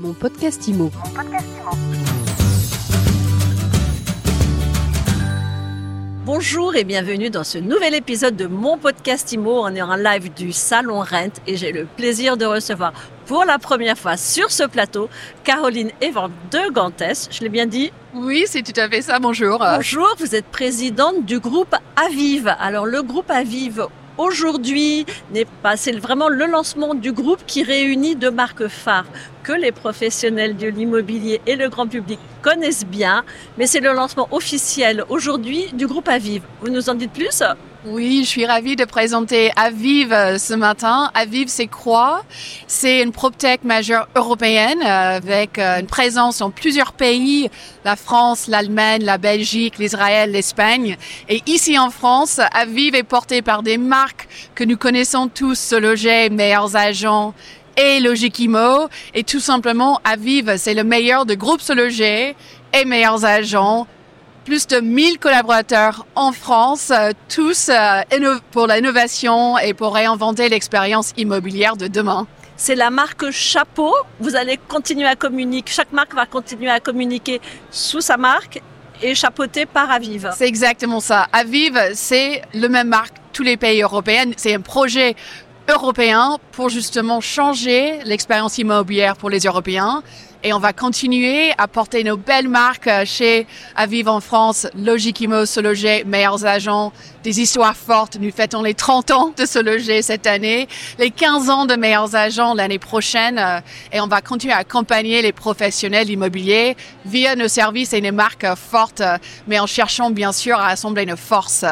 Mon podcast IMO. Bonjour et bienvenue dans ce nouvel épisode de mon podcast IMO. On est en live du Salon Rent et j'ai le plaisir de recevoir pour la première fois sur ce plateau Caroline Evan de Gantès. Je l'ai bien dit Oui, c'est tout à fait ça. Bonjour. Bonjour, vous êtes présidente du groupe Avive. Alors le groupe Avive aujourd'hui n'est pas, c'est vraiment le lancement du groupe qui réunit deux marques phares que les professionnels de l'immobilier et le grand public connaissent bien, mais c'est le lancement officiel aujourd'hui du groupe Aviv. Vous nous en dites plus? Oui, je suis ravie de présenter Aviv euh, ce matin. Aviv, c'est quoi? C'est une PropTech majeure européenne euh, avec euh, une présence dans plusieurs pays, la France, l'Allemagne, la Belgique, l'Israël, l'Espagne. Et ici en France, Aviv est porté par des marques que nous connaissons tous, Sologet, Meilleurs Agents, et Logikimo. Et tout simplement, Aviv, c'est le meilleur de groupe Sologet et meilleurs agents plus de 1000 collaborateurs en France, euh, tous euh, pour l'innovation et pour réinventer l'expérience immobilière de demain. C'est la marque Chapeau. Vous allez continuer à communiquer. Chaque marque va continuer à communiquer sous sa marque et chapeauté par Aviv. C'est exactement ça. Aviv, c'est le même marque tous les pays européens. C'est un projet européen pour justement changer l'expérience immobilière pour les Européens et on va continuer à porter nos belles marques euh, chez Aviv en France, Logikimo, Se Loger, Meilleurs Agents, des histoires fortes. Nous fêtons les 30 ans de Se Loger cette année, les 15 ans de Meilleurs Agents l'année prochaine euh, et on va continuer à accompagner les professionnels immobiliers via nos services et nos marques fortes, mais en cherchant bien sûr à assembler nos forces.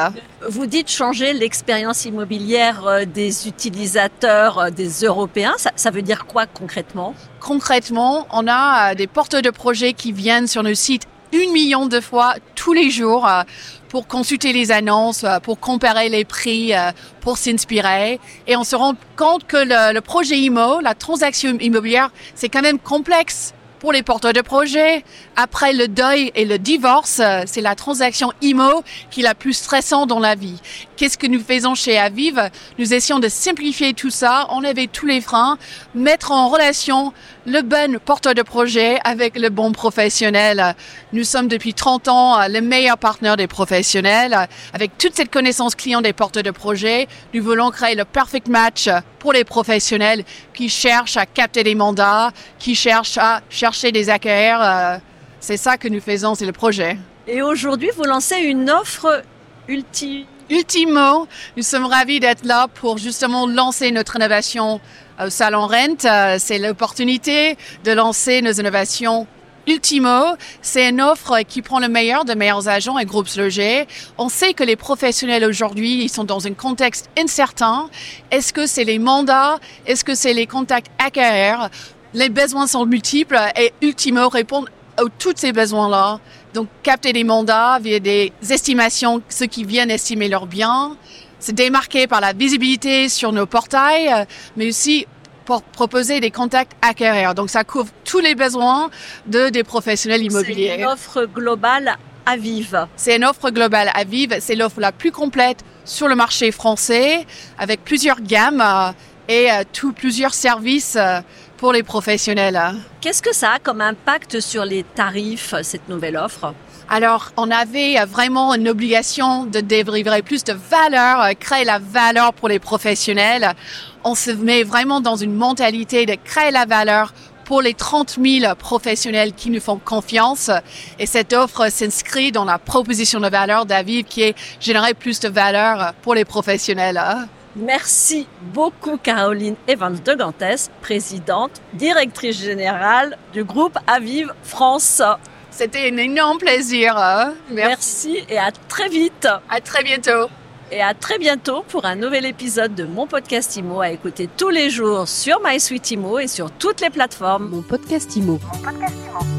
Vous dites changer l'expérience immobilière euh, des utilisateurs, des Européens. Ça veut dire quoi concrètement? Concrètement, on a euh, des porteurs de projets qui viennent sur nos sites une million de fois tous les jours euh, pour consulter les annonces, euh, pour comparer les prix, pour s'inspirer. Et on se rend compte que le, le projet IMO, la transaction immobilière, c'est quand même complexe pour les porteurs de projets. Après le deuil et le divorce, c'est la transaction IMO qui est la plus stressante dans la vie. Qu'est-ce que nous faisons chez Aviv? Nous essayons de simplifier tout ça, enlever tous les freins, mettre en relation le bon porteur de projet avec le bon professionnel. Nous sommes depuis 30 ans les meilleurs partenaires des professionnels. Avec toute cette connaissance client des porteurs de projet, nous voulons créer le perfect match pour les professionnels qui cherchent à capter des mandats, qui cherchent à des acquéreurs. Euh, c'est ça que nous faisons, c'est le projet. Et aujourd'hui, vous lancez une offre ultime Ultimo, nous sommes ravis d'être là pour justement lancer notre innovation au Salon Rent. Euh, c'est l'opportunité de lancer nos innovations Ultimo, c'est une offre qui prend le meilleur de meilleurs agents et groupes logés. On sait que les professionnels aujourd'hui, ils sont dans un contexte incertain. Est-ce que c'est les mandats? Est-ce que c'est les contacts acquéreurs? Les besoins sont multiples et Ultimo répond à tous ces besoins-là. Donc, capter des mandats via des estimations, ceux qui viennent estimer leurs biens, se démarquer par la visibilité sur nos portails, mais aussi pour proposer des contacts acquéreurs. Donc, ça couvre tous les besoins de des professionnels immobiliers. C'est une offre globale à Vive. C'est une offre globale à Vive. C'est l'offre la plus complète sur le marché français, avec plusieurs gammes euh, et euh, tout, plusieurs services euh, pour les professionnels. Qu'est-ce que ça a comme impact sur les tarifs, cette nouvelle offre? Alors, on avait vraiment une obligation de délivrer plus de valeur, euh, créer la valeur pour les professionnels. On se met vraiment dans une mentalité de créer la valeur pour les 30 000 professionnels qui nous font confiance. Et cette offre s'inscrit dans la proposition de valeur d'Aviv qui est générer plus de valeur pour les professionnels. Merci beaucoup Caroline Evans de Gantès, présidente, directrice générale du groupe Aviv France. C'était un énorme plaisir. Hein. Merci. Merci et à très vite. À très bientôt. Et à très bientôt pour un nouvel épisode de mon podcast IMO à écouter tous les jours sur MySuite IMO et sur toutes les plateformes. Mon podcast IMO. Mon podcast IMO.